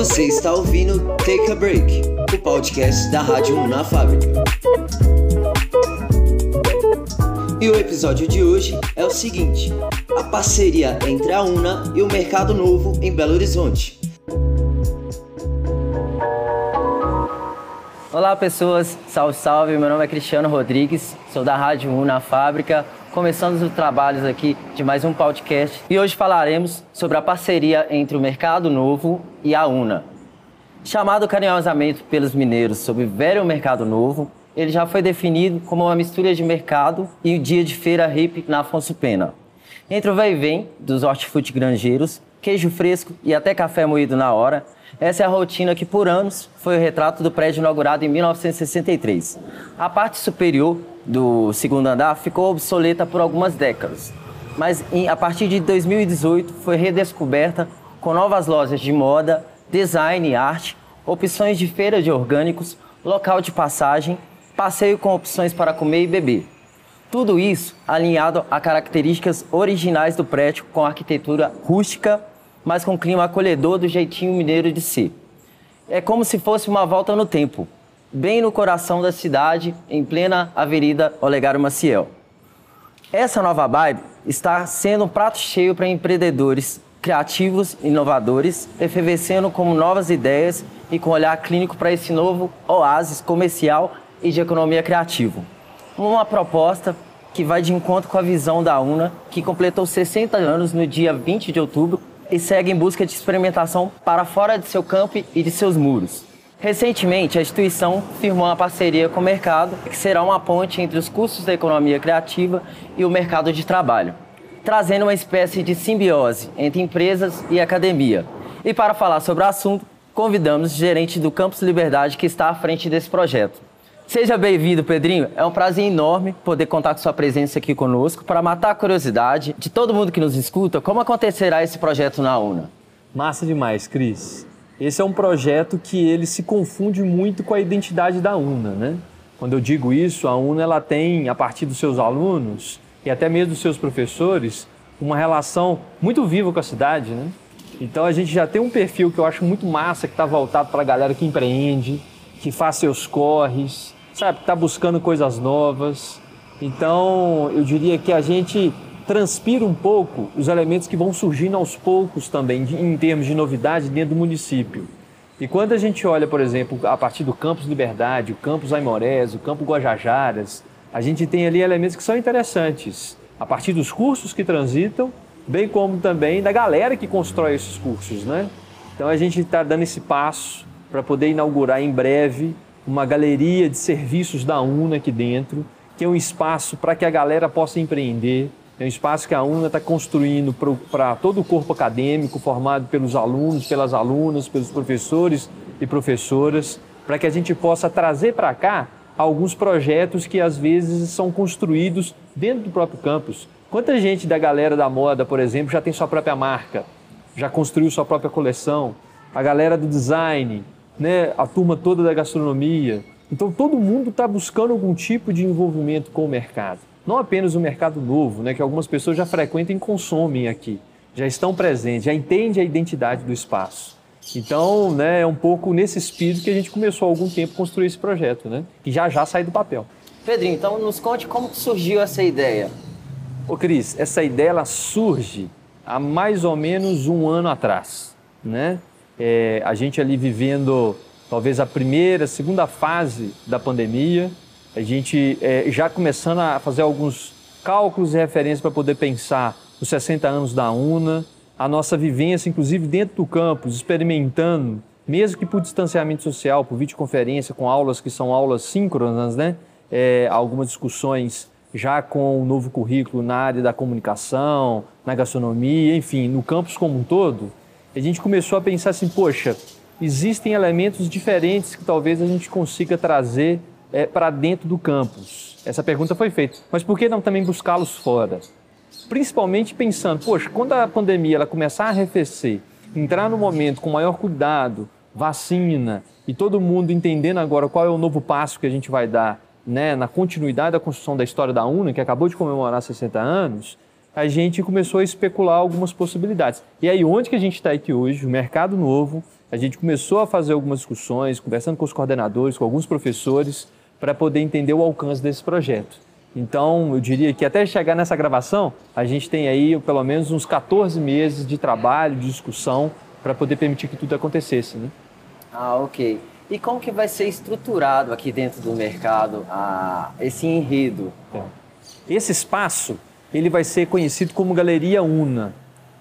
Você está ouvindo Take a Break, o podcast da Rádio 1 na Fábrica. E o episódio de hoje é o seguinte: a parceria entre a UNA e o Mercado Novo em Belo Horizonte. Olá pessoas, salve salve, meu nome é Cristiano Rodrigues, sou da Rádio 1 na Fábrica, começando os trabalhos aqui de mais um podcast e hoje falaremos sobre a parceria entre o Mercado Novo e a UNA. Chamado carinhosamente pelos mineiros sobre Velho Mercado Novo, ele já foi definido como uma mistura de mercado e o dia de feira hippie na Afonso Pena. Entre o vai e vem dos hortifruti granjeiros, queijo fresco e até café moído na hora, essa é a rotina que por anos foi o retrato do prédio inaugurado em 1963. A parte superior do segundo andar ficou obsoleta por algumas décadas, mas em, a partir de 2018 foi redescoberta com novas lojas de moda, design e arte, opções de feira de orgânicos, local de passagem, passeio com opções para comer e beber. Tudo isso alinhado a características originais do prédio com arquitetura rústica, mas com clima acolhedor do jeitinho mineiro de ser. É como se fosse uma volta no tempo, bem no coração da cidade, em plena Avenida Olegário Maciel. Essa nova vibe está sendo um prato cheio para empreendedores criativos, inovadores, efervescendo como novas ideias e com olhar clínico para esse novo oásis comercial e de economia criativa. Uma proposta que vai de encontro com a visão da UNA, que completou 60 anos no dia 20 de outubro e segue em busca de experimentação para fora de seu campo e de seus muros. Recentemente, a instituição firmou uma parceria com o mercado, que será uma ponte entre os custos da economia criativa e o mercado de trabalho, trazendo uma espécie de simbiose entre empresas e academia. E para falar sobre o assunto, convidamos o gerente do Campus Liberdade, que está à frente desse projeto. Seja bem-vindo, Pedrinho. É um prazer enorme poder contar com sua presença aqui conosco para matar a curiosidade de todo mundo que nos escuta. Como acontecerá esse projeto na UNA? Massa demais, Cris. Esse é um projeto que ele se confunde muito com a identidade da UNA, né? Quando eu digo isso, a UNA ela tem, a partir dos seus alunos e até mesmo dos seus professores, uma relação muito viva com a cidade, né? Então a gente já tem um perfil que eu acho muito massa, que está voltado para a galera que empreende, que faz seus corres, sabe, que está buscando coisas novas. Então eu diria que a gente transpira um pouco os elementos que vão surgindo aos poucos também, em termos de novidade dentro do município. E quando a gente olha, por exemplo, a partir do Campus Liberdade, o Campus Aimorés, o Campus Guajajaras, a gente tem ali elementos que são interessantes, a partir dos cursos que transitam, bem como também da galera que constrói esses cursos, né? Então a gente está dando esse passo para poder inaugurar em breve uma galeria de serviços da UNA aqui dentro, que é um espaço para que a galera possa empreender, é um espaço que a UNA está construindo para todo o corpo acadêmico, formado pelos alunos, pelas alunas, pelos professores e professoras, para que a gente possa trazer para cá alguns projetos que às vezes são construídos dentro do próprio campus. Quanta gente da galera da moda, por exemplo, já tem sua própria marca, já construiu sua própria coleção, a galera do design, né, a turma toda da gastronomia. Então todo mundo está buscando algum tipo de envolvimento com o mercado não apenas o mercado novo, né, que algumas pessoas já frequentam e consomem aqui, já estão presentes, já entendem a identidade do espaço. Então, né, é um pouco nesse espírito que a gente começou há algum tempo a construir esse projeto, né, que já já sai do papel. Pedrinho, então nos conte como surgiu essa ideia. Ô Cris, essa ideia ela surge há mais ou menos um ano atrás, né? É, a gente ali vivendo talvez a primeira, segunda fase da pandemia, a gente é, já começando a fazer alguns cálculos e referências para poder pensar os 60 anos da UNA, a nossa vivência, inclusive dentro do campus, experimentando, mesmo que por distanciamento social, por videoconferência, com aulas que são aulas síncronas, né? É, algumas discussões já com o novo currículo na área da comunicação, na gastronomia, enfim, no campus como um todo, a gente começou a pensar assim, poxa, existem elementos diferentes que talvez a gente consiga trazer é, para dentro do campus? Essa pergunta foi feita. Mas por que não também buscá-los fora? Principalmente pensando, poxa, quando a pandemia ela começar a arrefecer, entrar no momento com maior cuidado, vacina e todo mundo entendendo agora qual é o novo passo que a gente vai dar né, na continuidade da construção da história da UNA, que acabou de comemorar 60 anos, a gente começou a especular algumas possibilidades. E aí, onde que a gente está aqui hoje? O mercado novo, A gente começou a fazer algumas discussões, conversando com os coordenadores, com alguns professores, para poder entender o alcance desse projeto. Então, eu diria que até chegar nessa gravação, a gente tem aí pelo menos uns 14 meses de trabalho, de discussão, para poder permitir que tudo acontecesse. Né? Ah, ok. E como que vai ser estruturado aqui dentro do mercado a, esse enredo? É. Esse espaço ele vai ser conhecido como Galeria Una.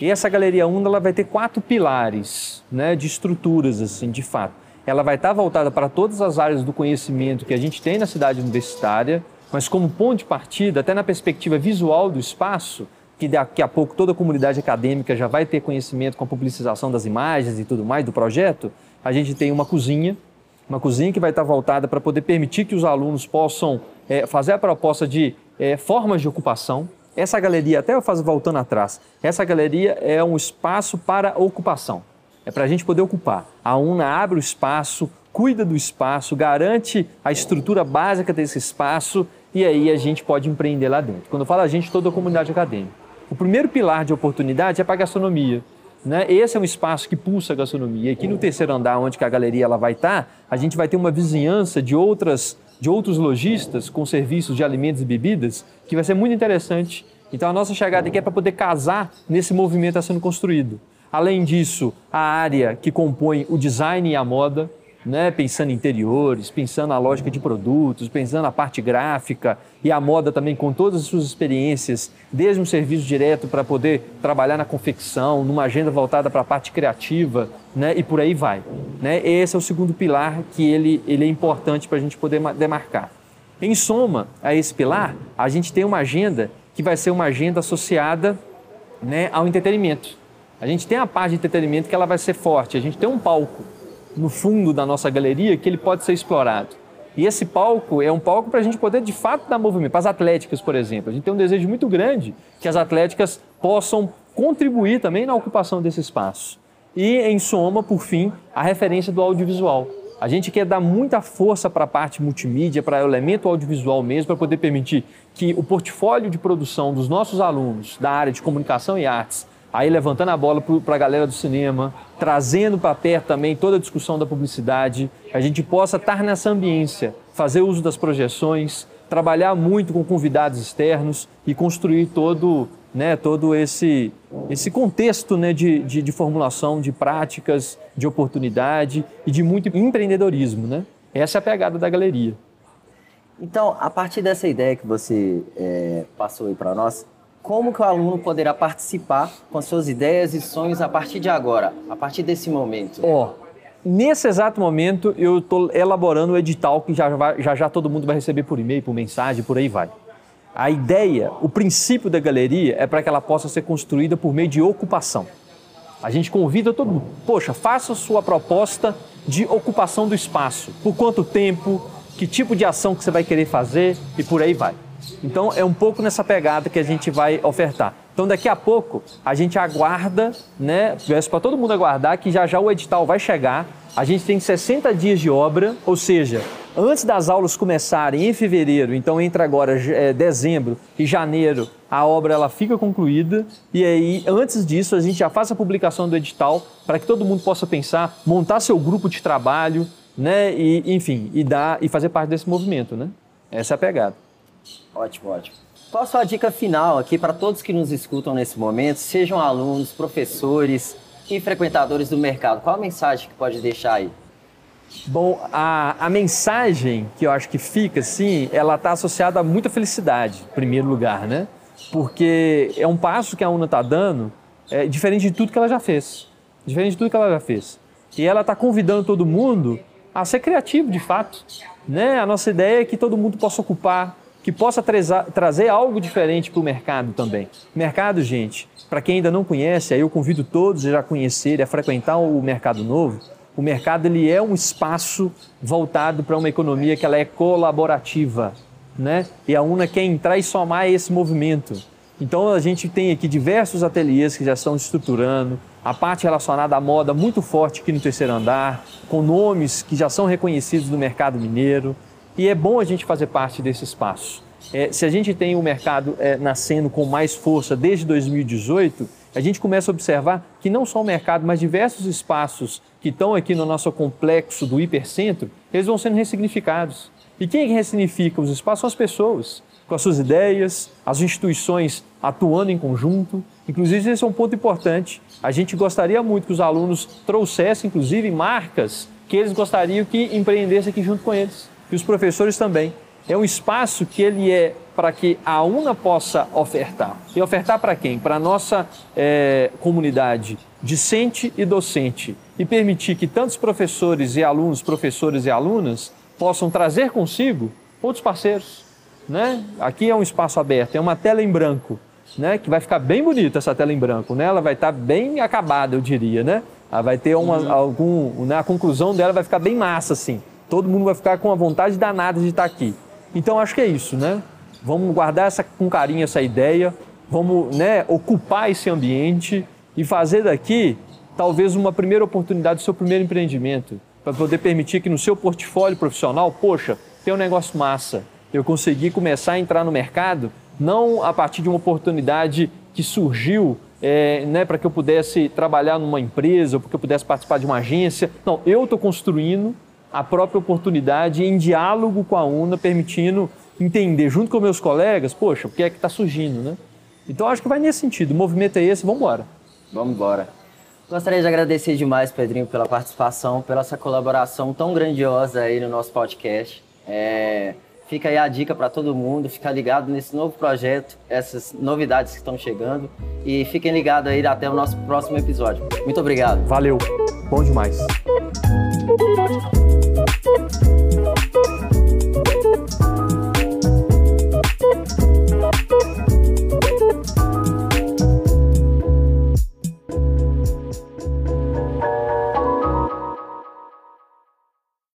E essa Galeria Una ela vai ter quatro pilares né, de estruturas, assim, de fato. Ela vai estar voltada para todas as áreas do conhecimento que a gente tem na cidade universitária, mas como ponto de partida, até na perspectiva visual do espaço, que daqui a pouco toda a comunidade acadêmica já vai ter conhecimento com a publicização das imagens e tudo mais do projeto, a gente tem uma cozinha, uma cozinha que vai estar voltada para poder permitir que os alunos possam é, fazer a proposta de é, formas de ocupação. Essa galeria, até eu faço voltando atrás, essa galeria é um espaço para ocupação. É para a gente poder ocupar. A UNA abre o espaço, cuida do espaço, garante a estrutura básica desse espaço e aí a gente pode empreender lá dentro. Quando eu falo a gente, toda a comunidade acadêmica. O primeiro pilar de oportunidade é para a gastronomia. Né? Esse é um espaço que pulsa a gastronomia. Aqui no terceiro andar, onde a galeria ela vai estar, tá, a gente vai ter uma vizinhança de outras de outros lojistas com serviços de alimentos e bebidas, que vai ser muito interessante. Então a nossa chegada aqui é para poder casar nesse movimento que está sendo construído. Além disso, a área que compõe o design e a moda, né? pensando em interiores, pensando na lógica de produtos, pensando na parte gráfica e a moda também com todas as suas experiências, desde um serviço direto para poder trabalhar na confecção, numa agenda voltada para a parte criativa, né? e por aí vai. Né? Esse é o segundo pilar que ele, ele é importante para a gente poder demarcar. Em soma a esse pilar, a gente tem uma agenda que vai ser uma agenda associada né, ao entretenimento. A gente tem a parte de entretenimento que ela vai ser forte, a gente tem um palco no fundo da nossa galeria que ele pode ser explorado. E esse palco é um palco para a gente poder de fato dar movimento. Para as atléticas, por exemplo, a gente tem um desejo muito grande que as atléticas possam contribuir também na ocupação desse espaço. E, em soma, por fim, a referência do audiovisual. A gente quer dar muita força para a parte multimídia, para o elemento audiovisual mesmo, para poder permitir que o portfólio de produção dos nossos alunos da área de comunicação e artes aí levantando a bola para a galera do cinema, trazendo para perto também toda a discussão da publicidade, a gente possa estar nessa ambiência, fazer uso das projeções, trabalhar muito com convidados externos e construir todo, né, todo esse, esse contexto né, de, de, de formulação de práticas, de oportunidade e de muito empreendedorismo. Né? Essa é a pegada da galeria. Então, a partir dessa ideia que você é, passou aí para nós, como que o aluno poderá participar com suas ideias e sonhos a partir de agora, a partir desse momento? Ó, oh, nesse exato momento eu estou elaborando o edital que já, já já todo mundo vai receber por e-mail, por mensagem, por aí vai. A ideia, o princípio da galeria é para que ela possa ser construída por meio de ocupação. A gente convida todo mundo, poxa, faça sua proposta de ocupação do espaço. Por quanto tempo, que tipo de ação que você vai querer fazer e por aí vai. Então é um pouco nessa pegada que a gente vai ofertar. Então daqui a pouco a gente aguarda, né? Peço para todo mundo aguardar que já já o edital vai chegar. A gente tem 60 dias de obra, ou seja, antes das aulas começarem em fevereiro, então entra agora é, dezembro e janeiro, a obra ela fica concluída e aí antes disso a gente já faz a publicação do edital para que todo mundo possa pensar, montar seu grupo de trabalho, né? E enfim, e dar e fazer parte desse movimento, né? Essa é a pegada. Ótimo, ótimo. Qual a sua dica final aqui para todos que nos escutam nesse momento, sejam alunos, professores e frequentadores do mercado? Qual a mensagem que pode deixar aí? Bom, a, a mensagem que eu acho que fica, assim, ela está associada a muita felicidade, em primeiro lugar, né? Porque é um passo que a UNA está dando é, diferente de tudo que ela já fez. Diferente de tudo que ela já fez. E ela está convidando todo mundo a ser criativo, de fato. Né? A nossa ideia é que todo mundo possa ocupar que possa trazer algo diferente para o mercado também. Mercado, gente, para quem ainda não conhece, aí eu convido todos a já conhecerem, a frequentar o mercado novo. O mercado ele é um espaço voltado para uma economia que ela é colaborativa, né? E a UNA quer entrar e somar esse movimento. Então a gente tem aqui diversos ateliês que já estão estruturando, a parte relacionada à moda muito forte aqui no terceiro andar, com nomes que já são reconhecidos no mercado mineiro. E é bom a gente fazer parte desse espaço. é, se a gente tem o mercado é, nascendo com mais força desde 2018, a gente começa a observar que não só o mercado, mas diversos espaços que estão aqui no nosso complexo do hipercentro, eles vão sendo ressignificados. E quem é ressignifica os espaços são as pessoas, com as suas ideias, as instituições atuando em conjunto. Inclusive, esse é um ponto importante. A gente gostaria muito que os alunos trouxessem, inclusive, marcas que eles gostariam que empreendesse aqui junto com eles. E os professores também. É um espaço que ele é para que a UNA possa ofertar. E ofertar para quem? Para a nossa é, comunidade discente e docente. E permitir que tantos professores e alunos, professores e alunas, possam trazer consigo outros parceiros. Né? Aqui é um espaço aberto, é uma tela em branco, né? que vai ficar bem bonita essa tela em branco. Né? Ela vai estar bem acabada, eu diria. Né? Ela vai ter uma, uhum. algum. Né? A conclusão dela vai ficar bem massa, assim. Todo mundo vai ficar com a vontade danada de estar aqui. Então acho que é isso, né? Vamos guardar essa, com carinho essa ideia, vamos né, ocupar esse ambiente e fazer daqui talvez uma primeira oportunidade do seu primeiro empreendimento, para poder permitir que no seu portfólio profissional, poxa, tem um negócio massa, eu consegui começar a entrar no mercado, não a partir de uma oportunidade que surgiu é, né, para que eu pudesse trabalhar numa empresa, ou porque eu pudesse participar de uma agência. Não, eu estou construindo a própria oportunidade em diálogo com a UNA, permitindo entender junto com meus colegas, poxa, o que é que está surgindo, né? Então acho que vai nesse sentido. O movimento é esse, vamos embora. Vamos embora. Gostaria de agradecer demais, Pedrinho, pela participação, pela essa colaboração tão grandiosa aí no nosso podcast. É, fica aí a dica para todo mundo, ficar ligado nesse novo projeto, essas novidades que estão chegando e fiquem ligados aí até o nosso próximo episódio. Muito obrigado. Valeu, bom demais.